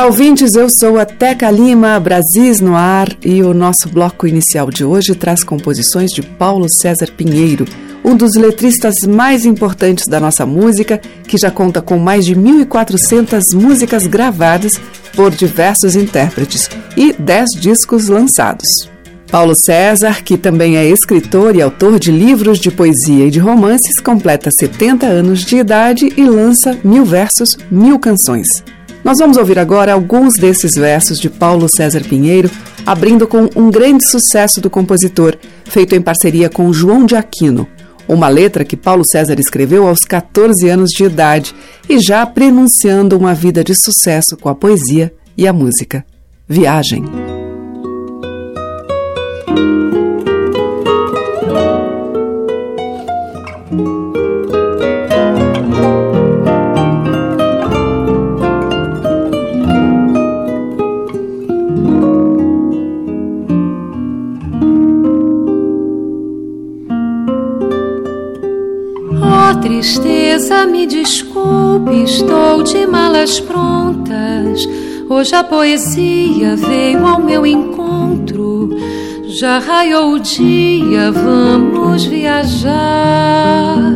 Olá, ouvintes. Eu sou a Teca Lima, Brasis no ar, e o nosso bloco inicial de hoje traz composições de Paulo César Pinheiro, um dos letristas mais importantes da nossa música, que já conta com mais de 1.400 músicas gravadas por diversos intérpretes e 10 discos lançados. Paulo César, que também é escritor e autor de livros de poesia e de romances, completa 70 anos de idade e lança mil versos, mil canções. Nós vamos ouvir agora alguns desses versos de Paulo César Pinheiro, abrindo com um grande sucesso do compositor, feito em parceria com João de Aquino. Uma letra que Paulo César escreveu aos 14 anos de idade e já prenunciando uma vida de sucesso com a poesia e a música. Viagem. Tristeza, me desculpe, estou de malas prontas. Hoje a poesia veio ao meu encontro. Já raiou o dia, vamos viajar.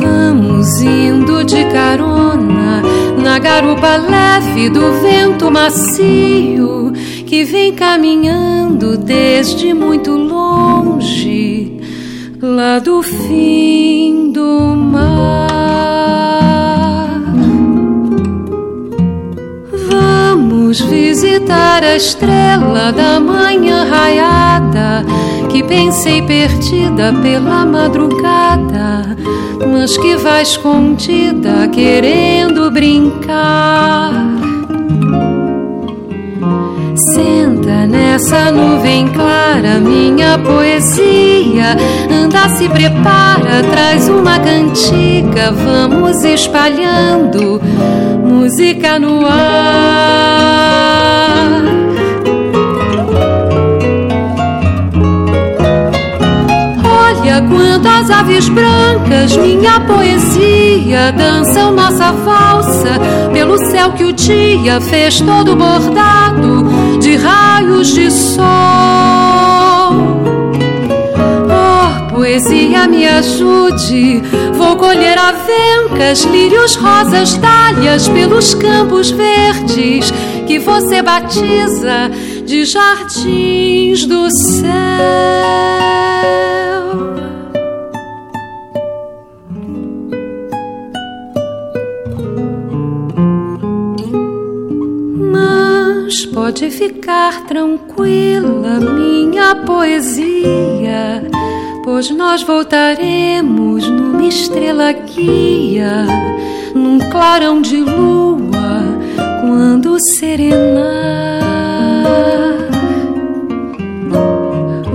Vamos indo de carona na garupa leve do vento macio que vem caminhando desde muito longe lá do fim do mar. Vamos visitar a estrela da manhã raiada que pensei perdida pela madrugada, mas que vai escondida querendo brincar. Nessa nuvem clara, minha poesia. Anda, se prepara, traz uma cantiga. Vamos espalhando música no ar. Olha quantas aves brancas, minha poesia, dançam nossa valsa pelo céu que o dia fez todo bordado de raios de sol. Oh, poesia, me ajude, vou colher avencas, lírios, rosas, talhas pelos campos verdes que você batiza de jardins do céu. Ficar tranquila, minha poesia, pois nós voltaremos numa estrela guia, num clarão de lua, quando serenar.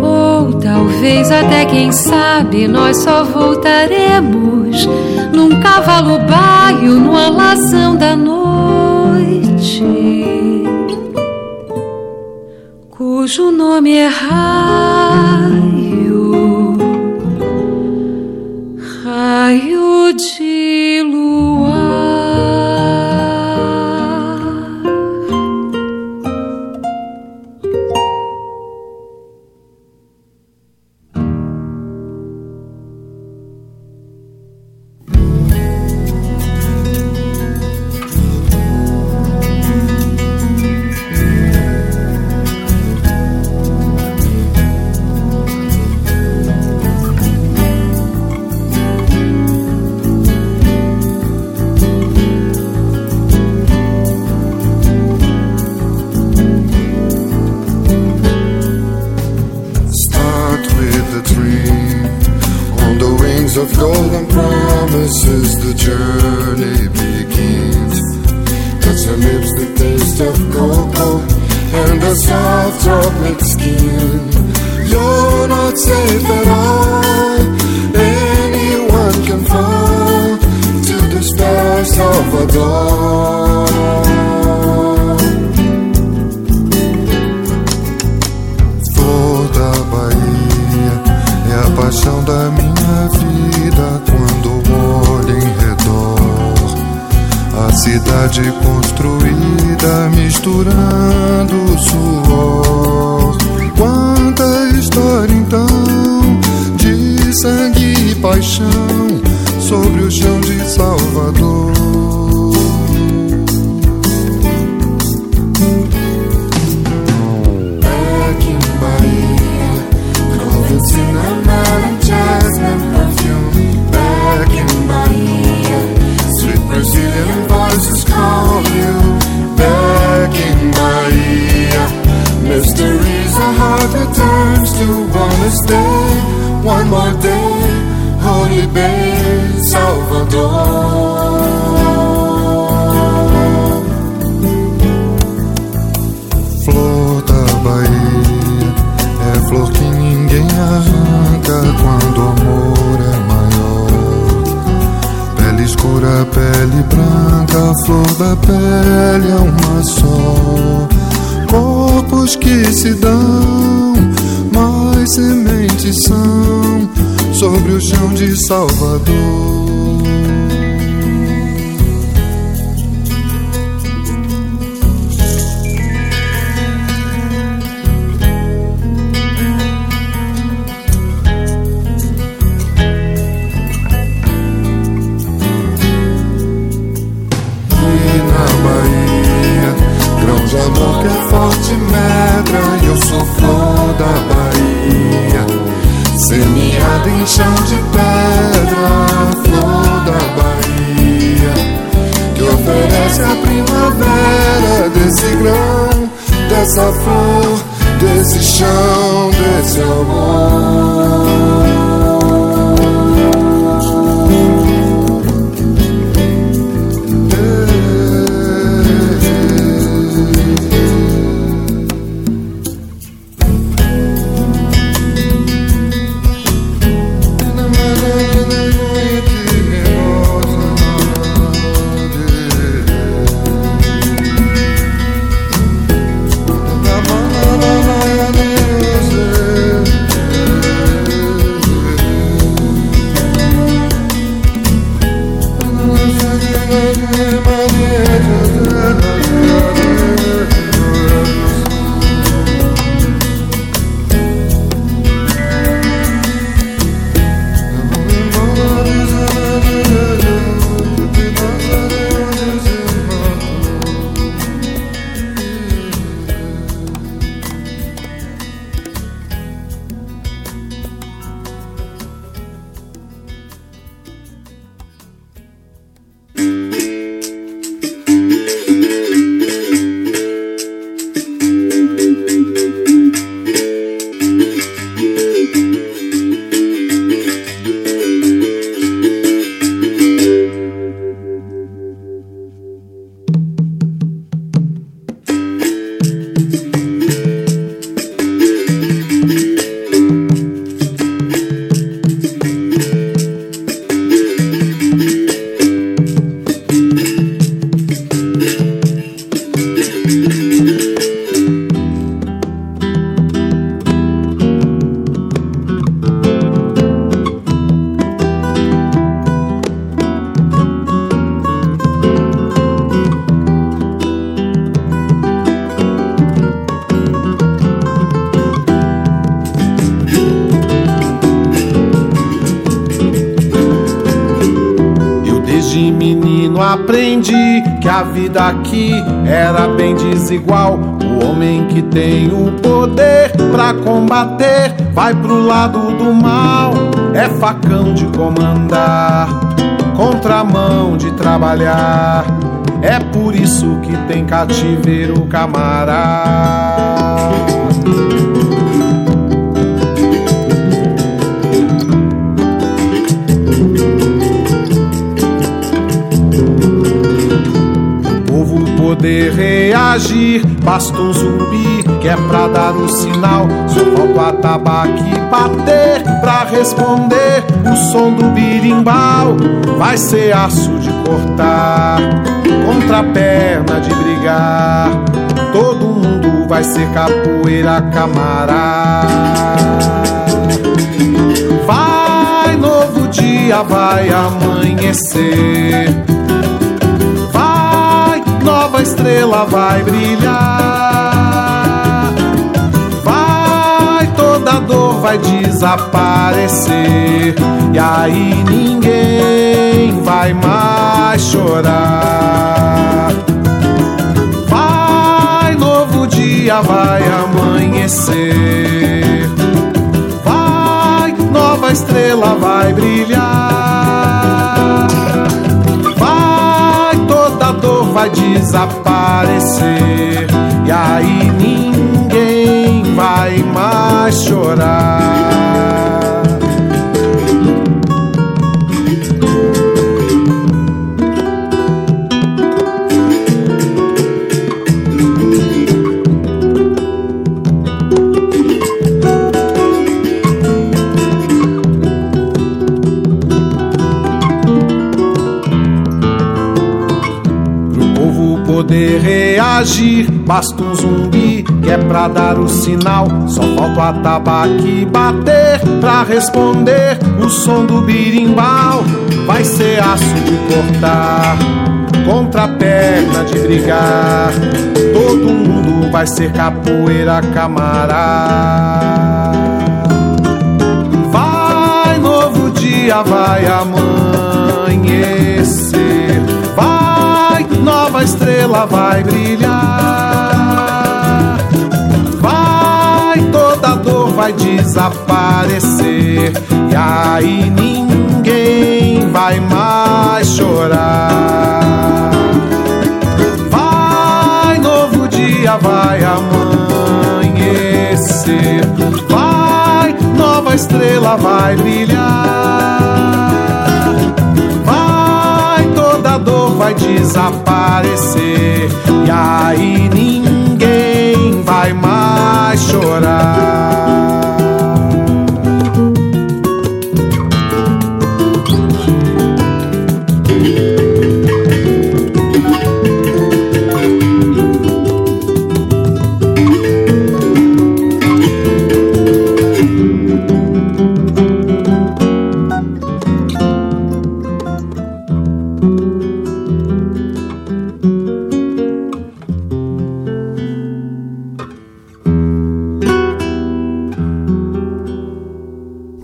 Ou talvez até quem sabe nós só voltaremos num cavalo baio, no alazão da noite cujo nome é your glory. so warm. Vida aqui era bem desigual. O homem que tem o poder pra combater vai pro lado do mal. É facão de comandar, contramão de trabalhar. É por isso que tem cativeiro camarada. Reagir. Basta um zumbi que é pra dar o sinal. Só falta o atabaque bater pra responder. O som do birimbau vai ser aço de cortar, contra a perna de brigar. Todo mundo vai ser capoeira camarada. Vai, novo dia vai amanhecer. Vai, estrela vai brilhar. Vai, toda dor vai desaparecer. E aí ninguém vai mais chorar. Vai, novo dia vai amanhecer nova estrela vai brilhar. Vai desaparecer. E aí ninguém vai mais chorar. Reagir. Basta um zumbi que é pra dar o sinal. Só falta o atabaque bater pra responder. O som do birimbau vai ser aço de cortar. Contra a perna de brigar. Todo mundo vai ser capoeira camarada. Vai, novo dia vai amanhecer. Nova estrela vai brilhar. Vai, toda dor vai desaparecer. E aí ninguém vai mais chorar. Vai, novo dia vai amanhecer. Vai, nova estrela vai brilhar. Vai, toda desaparecer. E aí ninguém vai mais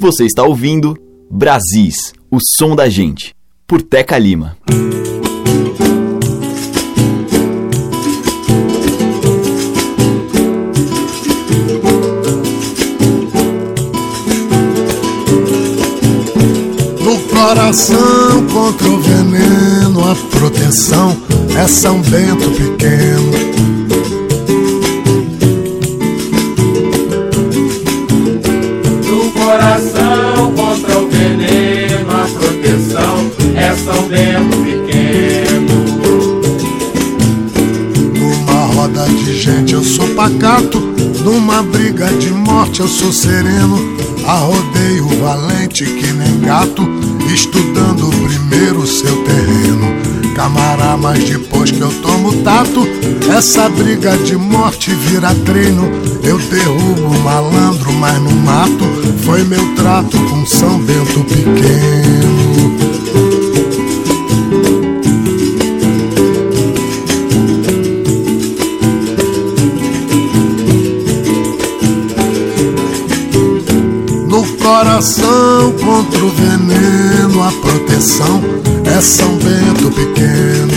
Você está ouvindo Brasis, o som da gente, por Teca Lima. No coração contra o veneno, a proteção é São Bento pequeno. Pacato, numa briga de morte eu sou sereno. Arrodeio valente que nem gato, estudando primeiro seu terreno. Camará, mas depois que eu tomo tato, essa briga de morte vira treino. Eu derrubo malandro, mas não mato. Foi meu trato com São Bento pequeno. Coração contra o veneno, a proteção é São Bento pequeno.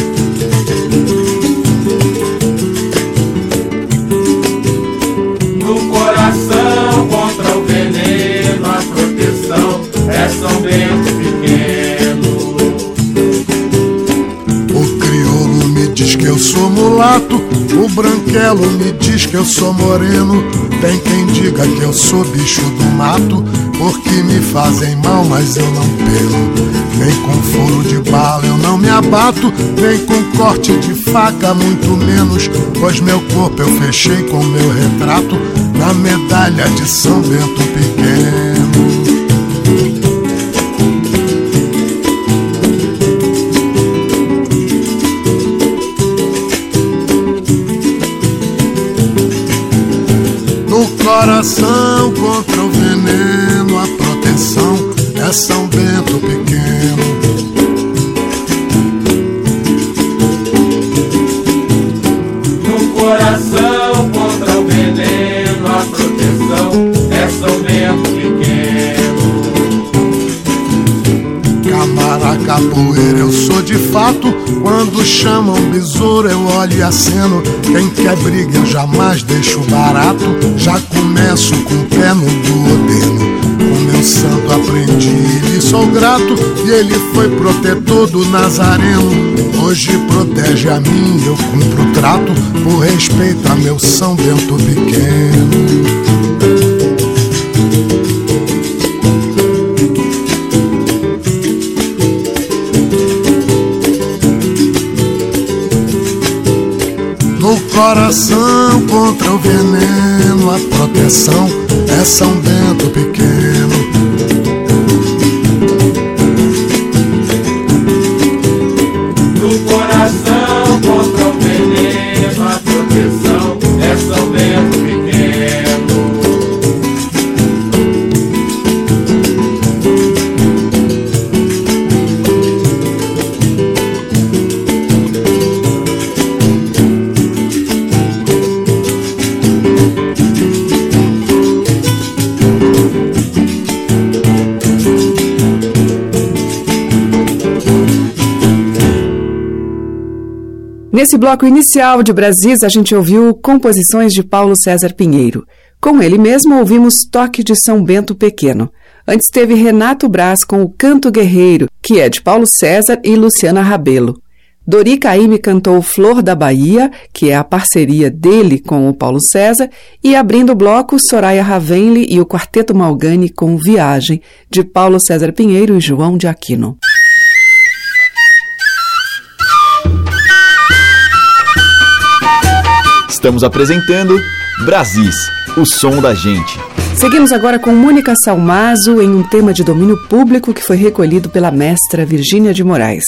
No coração contra o veneno, a proteção é São Bento pequeno. O crioulo me diz que eu sou mulato, O branquelo me diz que eu sou moreno. Tem quem diga que eu sou bicho do mato. Porque me fazem mal, mas eu não pelo. Nem com furo de bala eu não me abato. Nem com corte de faca, muito menos. Pois meu corpo eu fechei com meu retrato na medalha de São Bento Pequeno. Coração aceno. Quem quer briga, eu jamais deixo barato. Já começo com o pé no duodeno. Com meu santo aprendi, lhe sou grato. E ele foi protetor do Nazareno. Hoje protege a mim, eu cumpro o trato. Por respeito a meu São Bento pequeno. Coração contra o veneno, a proteção é São Bento Pequeno. Nesse bloco inicial de Brasis, a gente ouviu composições de Paulo César Pinheiro. Com ele mesmo, ouvimos Toque de São Bento Pequeno. Antes teve Renato Braz com o Canto Guerreiro, que é de Paulo César e Luciana Rabelo. Dori Caymmi cantou Flor da Bahia, que é a parceria dele com o Paulo César, e abrindo o bloco, Soraya Ravenli e o Quarteto Malgani com Viagem, de Paulo César Pinheiro e João de Aquino. Estamos apresentando Brasis, o som da gente. Seguimos agora com Mônica Salmazo em um tema de domínio público que foi recolhido pela mestra Virgínia de Moraes.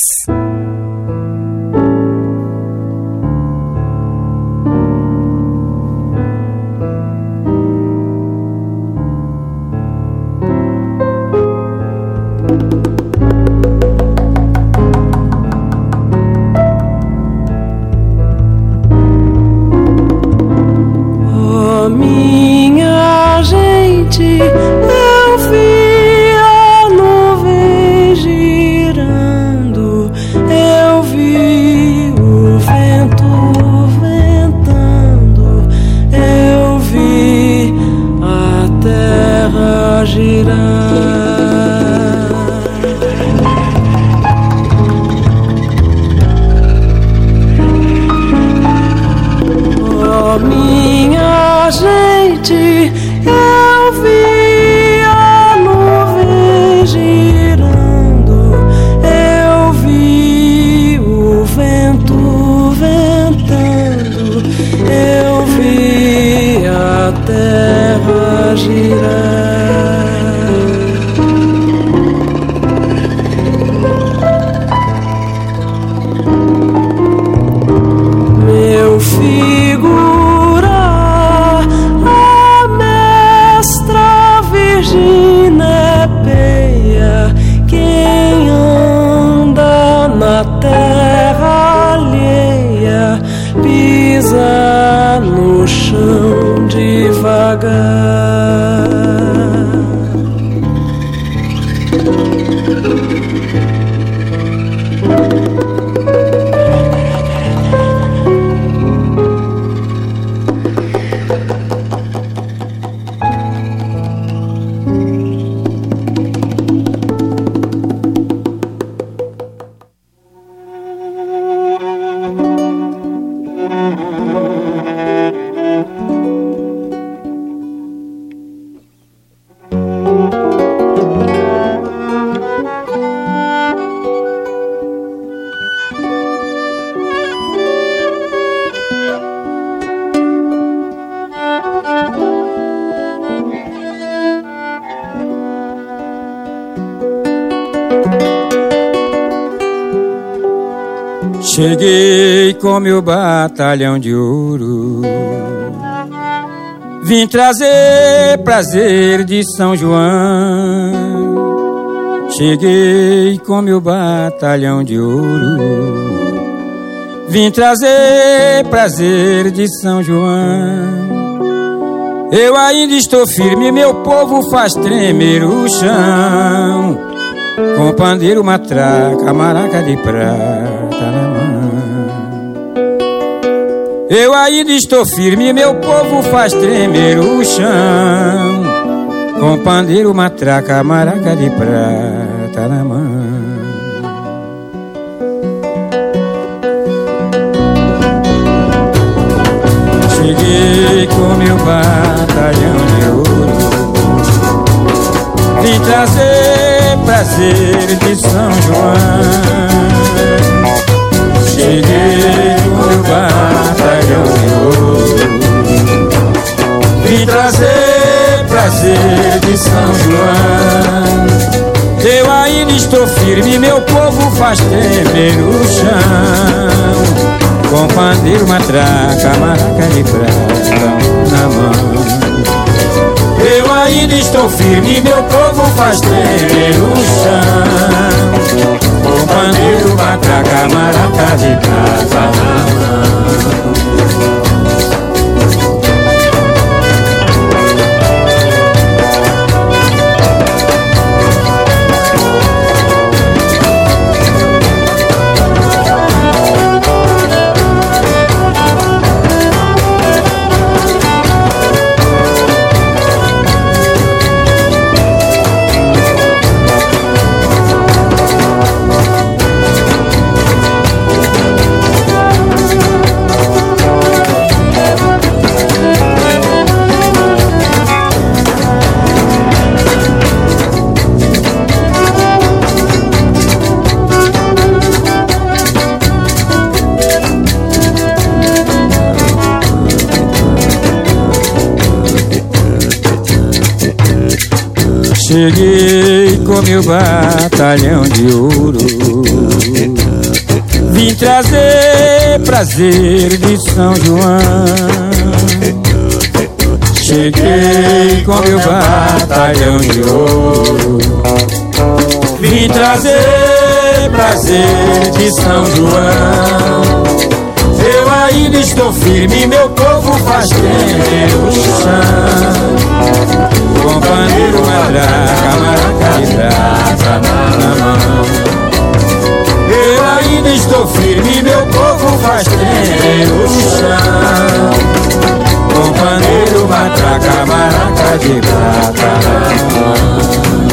Cheguei com meu batalhão de ouro. Vim trazer prazer de São João. Cheguei com meu batalhão de ouro. Vim trazer prazer de São João. Eu ainda estou firme, meu povo faz tremer o chão. Com pandeiro, matraca, maraca de prata na mão. Eu ainda estou firme, meu povo faz tremer o chão. Com pandeiro, matraca, maraca de prata na mão. Cheguei com meu batalhão de ouro Vim trazer prazer de São João de São João. Eu ainda estou firme, meu povo faz tremer o chão. Com pandeiro, matraca, maraca de prata na mão. Eu ainda estou firme, meu povo faz tremer o chão. Com pandeiro, matraca, maraca de prata na mão Cheguei com meu batalhão de ouro. Vim trazer prazer de São João. Cheguei com meu batalhão de ouro. Vim trazer prazer de São João. Eu ainda estou firme, meu povo faz tremer o chão com pandeiro, matraca, maraca de prata na mão. Eu ainda estou firme, meu povo faz tremer o chão. Com pandeiro, matraca, maraca de prata na mão.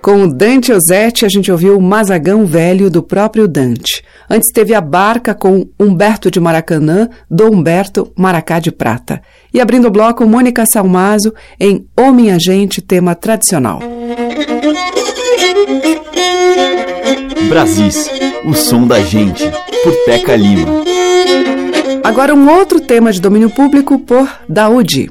Com o Dante Ozzetti, a gente ouviu o Mazagão Velho do próprio Dante. Antes teve a Barca com Humberto de Maracanã, do Humberto Maracá de Prata. E abrindo o bloco, Mônica Salmazo em Ô Minha Gente, tema tradicional. Brasis, o som da gente, por Teca Lima. Agora um outro tema de domínio público por Daoudi.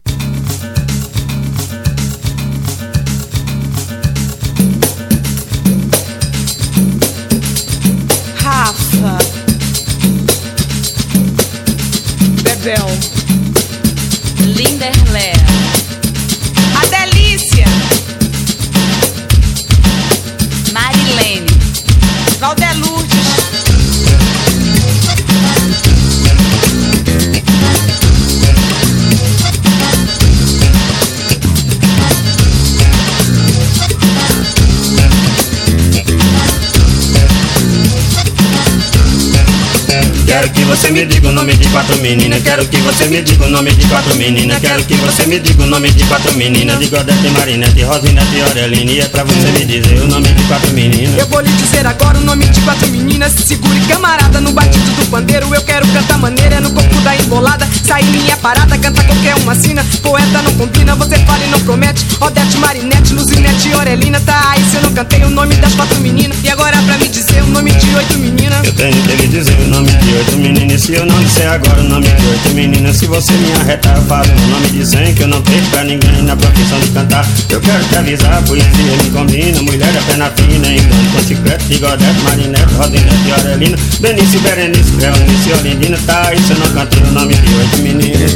Brazil. Quero que você me diga o nome de quatro meninas. Quero que você me diga o nome de quatro meninas. Quero que você me diga o nome de quatro meninas. De Godete, Marinete, Rosinete Aureline. E é pra você me dizer o nome de quatro meninas. Eu vou lhe dizer agora o nome de quatro meninas. Segure camarada no batido do pandeiro. Eu quero cantar maneira no corpo da embolada. Sair minha parada, canta qualquer uma sina. Poeta não combina, você fala e não promete. Odete, Marinete, Luzinete e Aurelina. Tá aí se eu não cantei o nome das quatro meninas. E agora pra me dizer o nome de oito meninas. Eu tenho que lhe dizer o nome de oito meninas. Se eu não disser agora o nome oito meninas, se você me arretar, eu falo o nome de cem. Que eu não tenho pra ninguém na profissão de cantar. Eu quero te avisar, poesia me combina. Mulher é pena fina, engano com chiclete, bigodete, marinete, rodinete Aurelina. Benício, Berenice, Cleonice, Olindina. Tá se eu não cantei o nome de oito meninas.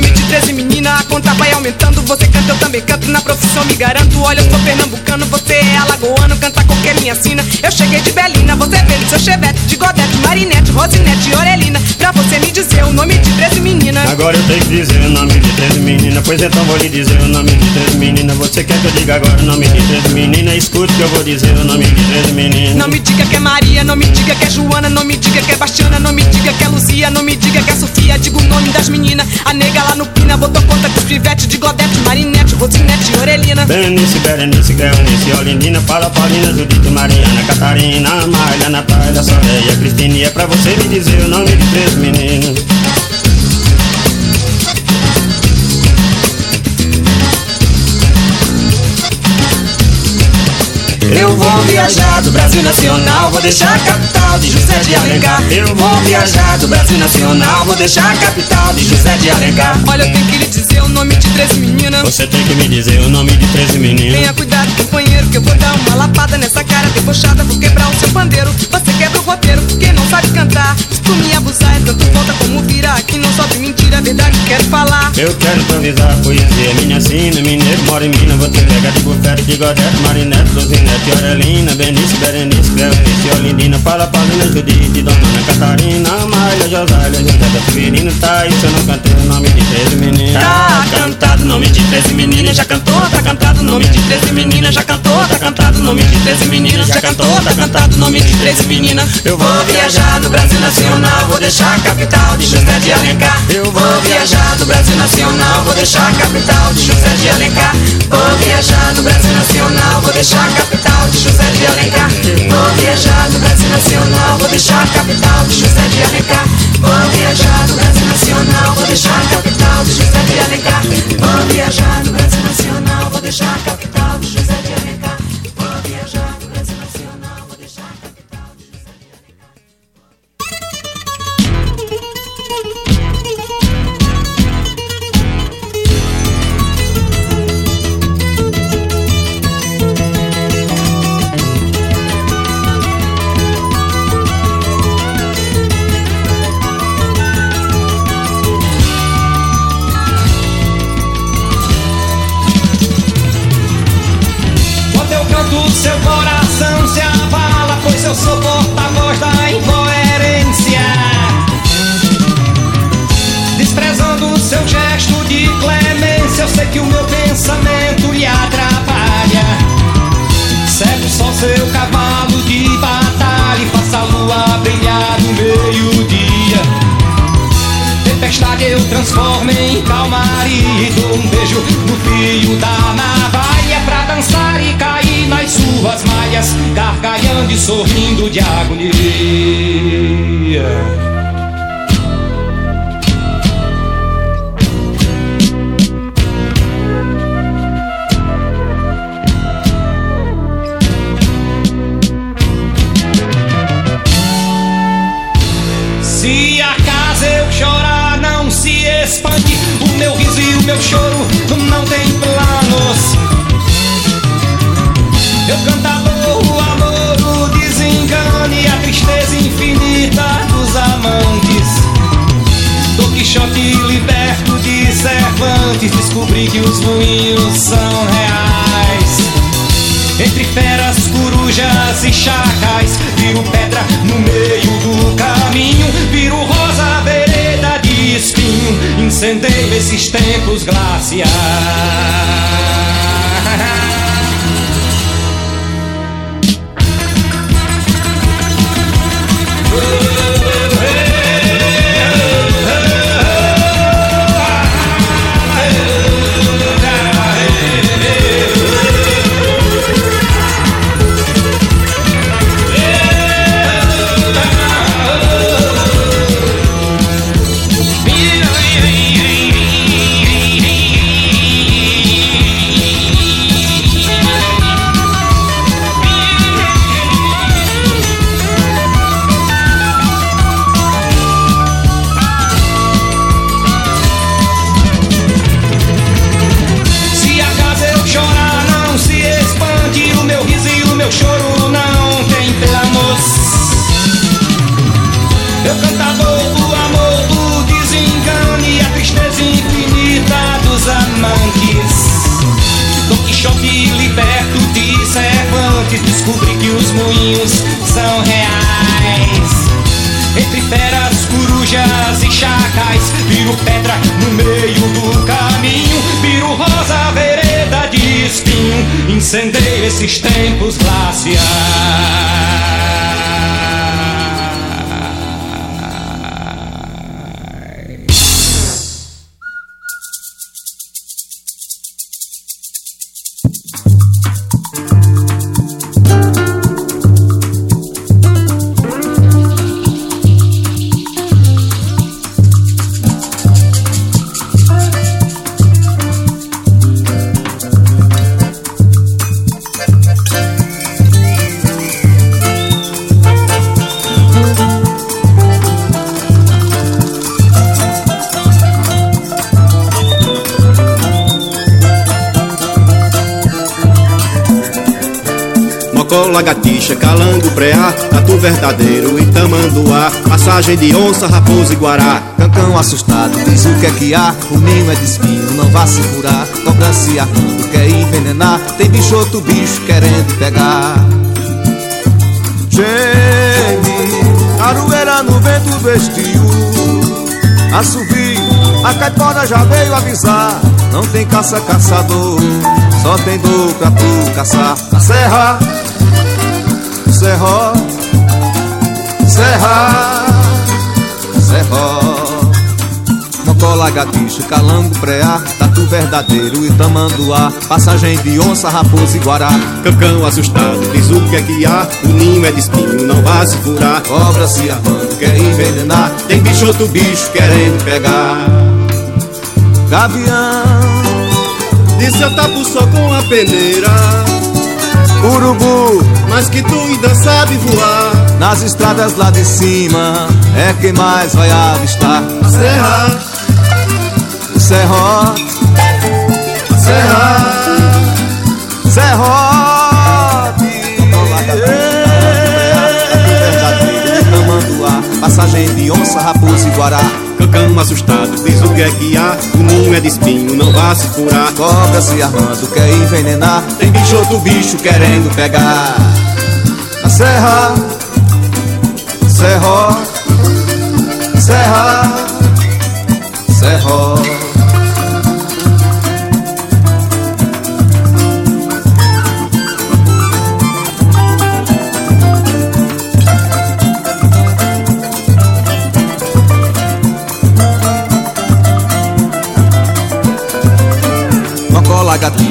Dizer o nome de 13 meninas. A conta vai aumentando. Você canta, eu também canto. Na profissão me garanto. Olha, eu sou pernambucano. Você é alagoano. Canta qualquer minha sina. Eu cheguei de Belina. Você veio do seu chevette. De Godete, Marinete, Rosinete Orelina. Pra você me dizer o nome de 13 meninas. Agora eu tenho que dizer o nome de três meninas. Pois então vou lhe dizer o nome de três meninas. Você quer que eu diga agora o nome de três meninas? Escute que eu vou dizer o nome de três meninas. Não me diga que é Maria, não me diga que é Joana, não me diga que é Bastiana, não me diga que é Luzia, não me diga que é Sofia. Diga o nome das meninas. A nega lá no Pina botou conta os pivete de Godete, Marinete, Rosinete Orelina. Berenice, Berenice, Cleonice, Olindina, Paula, Paulina, Judite, Mariana, Catarina, Amália, Natália, Soreia, Cristina. E é pra você me dizer o nome de três meninas. Eu vou viajar do Brasil Nacional, vou deixar a capital de José de Alencar. Eu vou viajar do Brasil Nacional, vou deixar a capital de José de Alencar. Olha, eu tenho que lhe dizer o nome de 13 meninas. Você tem que me dizer o nome de 13 meninas. Tenha cuidado, companheiro, que eu vou dar uma lapada nessa cara debochada. Vou quebrar o seu pandeiro. Você quebra o roteiro, quem não sabe cantar. Se tu me abusar, é tanto volta como vira. Aqui não sobe mentira, a verdade quero falar. Eu quero improvisar poesia, minha sina, mineiro, mora em Minas. Vou te pegar de bufete, de godete, marinete, luzinete, Aurelina, Benício, Berenice, Cleonice, Olindina, Paula, Paulina, Judite, Dona Catarina, Amália, Josália, José Severino, tá aí se eu não cantei o nome de 13 meninas. Tá cantado o nome de 13 meninas, já cantou, tá cantado o nome de 13 meninas, já cantou, tá cantado o nome de 13 meninas, já cantou, tá cantado o nome de 13 meninas. Eu vou viajar do Brasil Nacional, vou deixar a capital de José de Alencar. Eu vou viajar do Brasil Nacional, vou deixar a capital de José de Alencar. Vou viajar do Brasil Nacional, vou deixar a capital de José de Alencar. Vou viajar do Brasil Nacional, vou deixar a capital de José de Alencar. Vou viajar do Brasil Nacional, vou deixar a capital de José de Alencar. Vou viajar do Brasil Nacional, vou deixar a capital chacais Viro pedra no meio do caminho Viro rosa, vereda de espinho Incendeio esses tempos glaciais pedra no meio do caminho Viro rosa, vereda de espinho Incendeio esses tempos glaciais lagartixa, calango, preá, tatu verdadeiro e tamanduá, passagem de onça, raposa e guará. Cancão assustado, diz o que é que há. O ninho é de espinho, não vá se furar Cobra se armando, quer envenenar. Tem bicho outro bicho querendo pegar. Geme, aroeira no vento do estio. Assovio, a caipora já veio avisar. Não tem caça caçador, só tem dor pra tu caçar. Na serra, serró, serra, serró. Mocó, lagartixa, calango, preá Tatu verdadeiro e tamanduá. Passagem de onça, raposa e guará. Cancão assustado, diz o que é que há, o ninho é de espinho, não vá se furar. Cobra se armando, quer envenenar. Tem bicho outro bicho querendo pegar. Gavião, Disse eu tapo só com a peneira, Urubu, mas que tu ainda sabe voar. nas estradas lá de cima É quem mais vai avistar. Serra, serra, Serrote Tamanduá, passagem de onça, raposa e guará cancão assustado, diz o que é que há, o ninho é de espinho, não vá se furar. Cobra se armando, quer envenenar Tem bicho outro bicho querendo pegar. Na serra, Serró, Serra,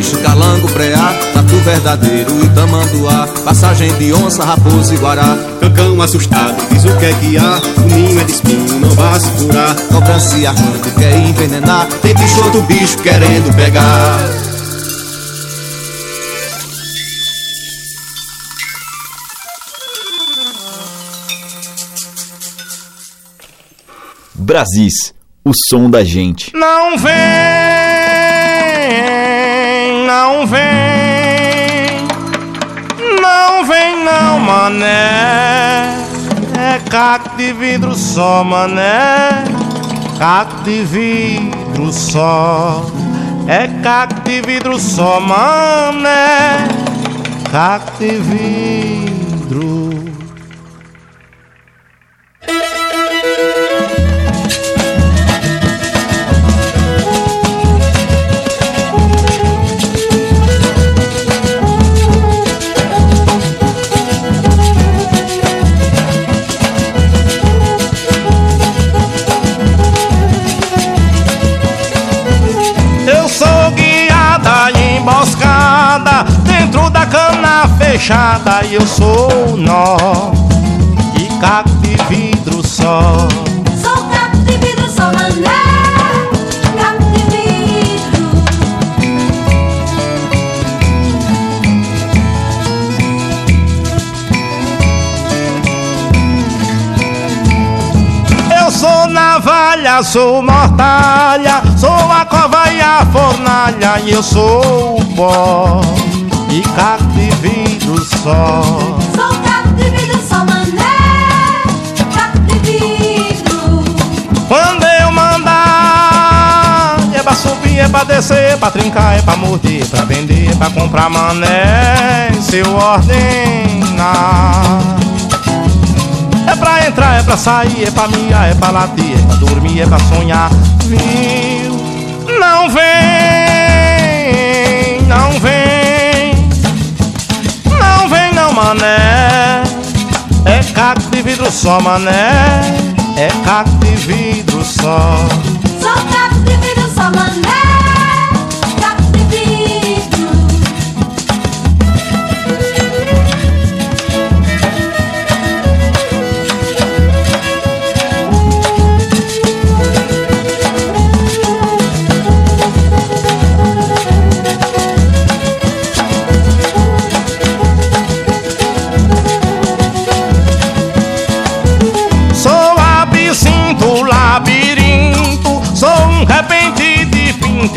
Serró verdadeiro e tamanduá Passagem de onça, raposa e guará. Cancão assustado, diz o que é que há. O ninho é de espinho, não vá se furar. Cobra se armando, quer envenenar. Tem bicho outro bicho querendo pegar. Brasis, o som da gente. Não vem, caco de vidro só, mané. Caco de vidro só. É caco de vidro só, mané. Caco de vidro. Fechada e eu sou nó e caco de vidro só. Sou caco de vidro, sou mané, caco de vidro. Eu sou navalha, sou mortalha, sou a cova e a fornalha e eu sou o pó e caco de vidro só. Sou caco de vidro, sou mané, caco de vidro. Quando eu mandar É pra subir, é pra descer, é pra trincar, é pra morder, é pra vender, é pra comprar mané Se eu ordenar É pra entrar, é pra sair, é pra miar, é pra latir, é pra dormir, é pra sonhar Viu? Vidro só, mané. É caco de vidro só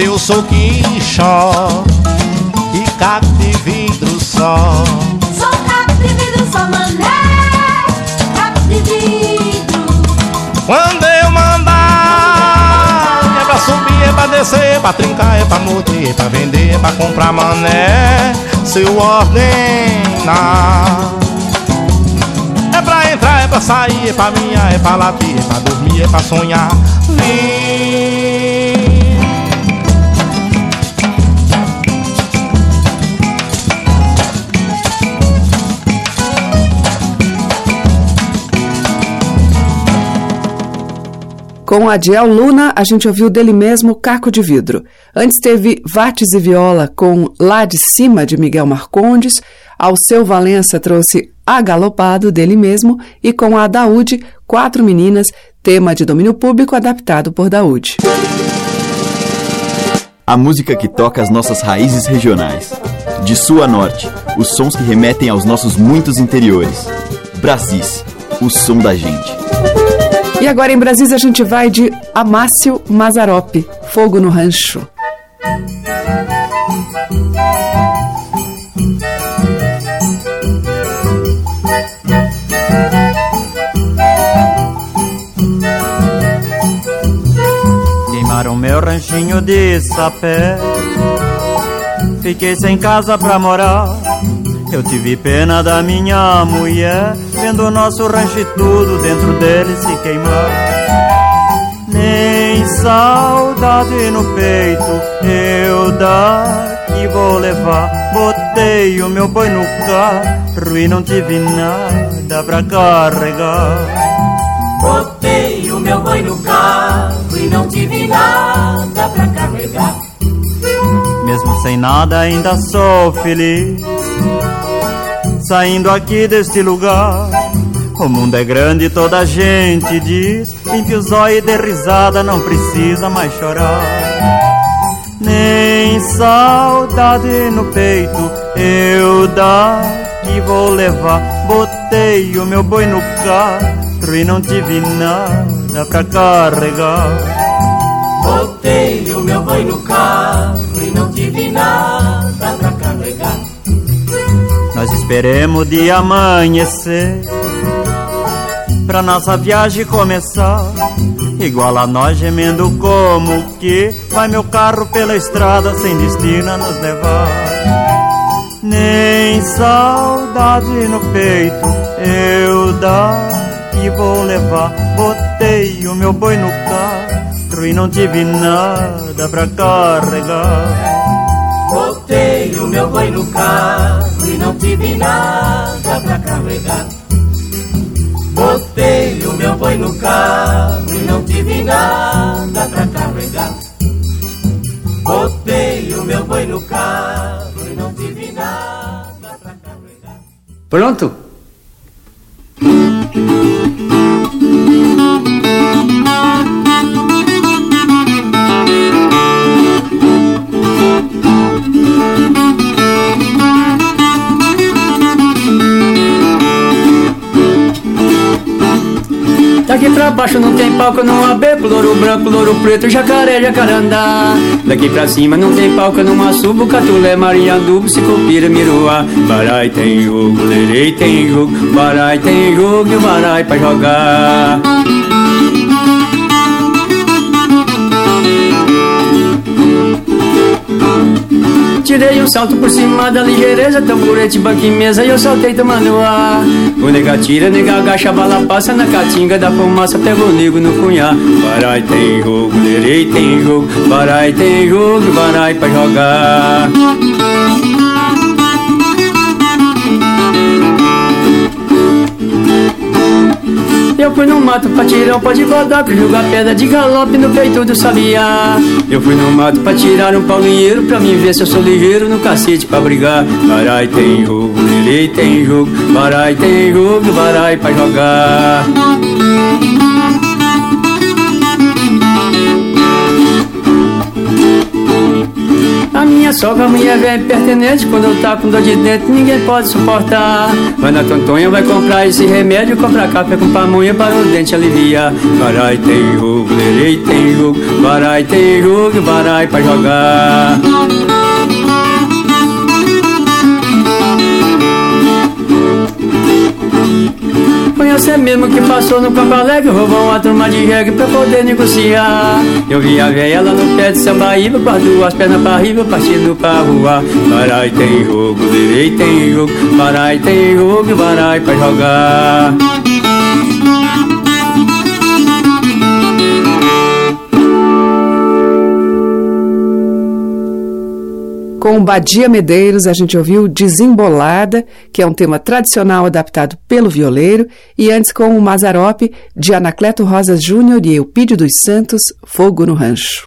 Eu sou quixó E caco de vidro só Sou caco de vidro, sou mané, caco de vidro. Quando eu mandar É pra subir, é pra descer É pra trincar, é pra morder É pra vender, é pra comprar mané Se eu ordenar É pra entrar, é pra sair É pra miar, é pra latir É pra dormir, é pra sonhar Vim Com Adiel Luna, a gente ouviu dele mesmo Caco de Vidro. Antes teve Vates e Viola com Lá de Cima, de Miguel Marcondes. Alceu Valença trouxe Agalopado, dele mesmo. E com a Daúde, Quatro Meninas, tema de domínio público adaptado por Daúde. A música que toca as nossas raízes regionais. De sul a norte, os sons que remetem aos nossos muitos interiores. Brasis, o som da gente. E agora em Brasília a gente vai de Amácio Mazarope, Fogo no Rancho. Queimaram meu ranchinho de sapé. Fiquei sem casa pra morar. Eu tive pena da minha mulher, vendo o nosso rancho e tudo dentro dele se queimar. Nem saudade no peito eu daqui vou levar. Botei o meu boi no carro e não tive nada pra carregar. Botei o meu boi no carro e não tive nada pra carregar. mesmo sem nada ainda sou feliz. Saindo aqui deste lugar, o mundo é grande, toda a gente diz. Limpe os olhos e dê risada, não precisa mais chorar. Nem saudade no peito eu daqui vou levar. Botei o meu boi no carro e não tive nada pra carregar. Botei o meu boi no carro e não tive nada. Nós esperemos de amanhecer pra nossa viagem começar. Igual a nós gemendo como que vai meu carro pela estrada sem destino a nos levar. Nem saudade no peito eu daqui vou levar. Botei o meu boi no carro e não tive nada pra carregar. Botei o meu boi no carro e não tive nada pra carregar. Botei o meu boi no carro e não tive nada pra carregar. Botei o meu boi no carro e não tive nada pra carregar. Pronto? Daqui pra baixo não tem palco, há beco, louro branco, louro preto, jacaré, jacarandá. Daqui pra cima não tem palco, não há subo, catulé, mariandubo, cicopira, miruá. Barai tem jogo, lerei tem jogo, barai tem jogo e o barai pra jogar. Tirei um salto por cima da ligeireza, tamborete, banco e mesa e eu saltei tomando ar. O nega tira, nega agacha, bala passa na caatinga da fumaça, pega o nego no punhar. Barai tem jogo, lerei tem jogo, barai tem jogo, barai pra jogar. Eu fui no mato pra tirar um pau de guardapo Jogar pedra de galope no peito do sabiá Eu fui no mato pra tirar um paulinheiro Pra mim ver se eu sou ligeiro no cacete pra brigar. Barai tem jogo, lelei tem jogo. Barai tem jogo, barai pra jogar A minha sogra, mulher velha pertenente Quando eu tá com dor de dente, ninguém pode suportar. Vai na Tontonha, vai comprar esse remédio Comprar café com pamonha para o dente aliviar Barai tem jogo, lerei tem jogo Barai tem jogo, barai pra jogar Você mesmo que passou no Campo Alegre Roubou uma turma de reggae pra poder negociar. Eu vi a velha lá no pé de Sambaíba Com as pernas pra riba, partindo pra rua. Barai tem jogo, lerei tem jogo. Barai tem jogo, barai pra jogar Com Badia Medeiros, a gente ouviu Desembolada, que é um tema tradicional adaptado pelo violeiro, e antes com o Mazarope, de Anacleto Rosas Júnior e Eupídio dos Santos, Fogo no Rancho.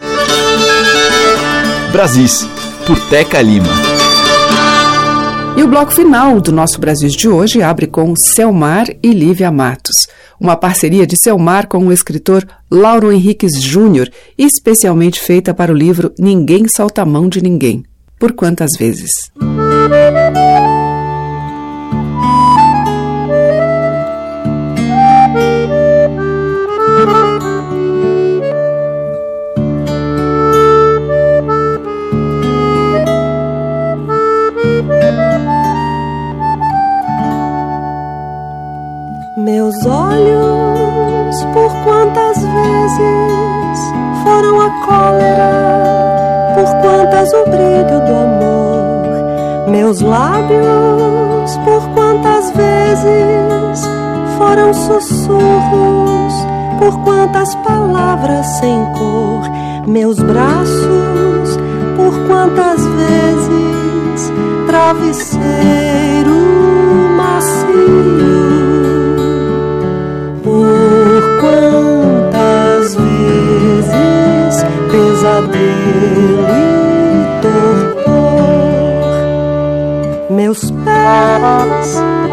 Brasis, por Teca Lima. E o bloco final do nosso Brasil de hoje abre com Selmar e Lívia Matos, uma parceria de Selmar com o escritor Lauro Henriques Júnior, especialmente feita para o livro Ninguém Solta a Mão de Ninguém. Por quantas vezes? Meus olhos, por quantas vezes foram a cólera, o brilho do amor. Meus lábios, por quantas vezes foram sussurros, por quantas palavras sem cor. Meus braços, por quantas vezes travesseiro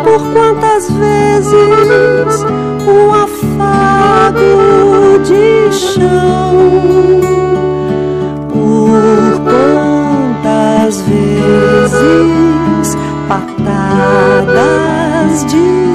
por quantas vezes um afago de chão, por quantas vezes patadas de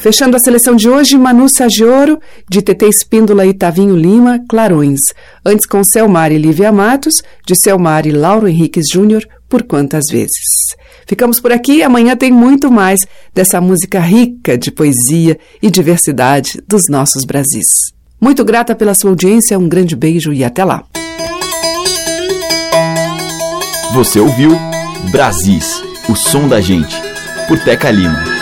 Fechando a seleção de hoje, Manu Sagioro, de TT Espíndola e Tavinho Lima, Clarões. Antes com Selmar e Lívia Matos, de Selmar e Lauro Henriques Júnior, Por Quantas Vezes. Ficamos por aqui, amanhã tem muito mais dessa música rica de poesia e diversidade dos nossos Brasis. Muito grata pela sua audiência, um grande beijo e até lá. Você ouviu Brasis, o som da gente, por Teca Lima.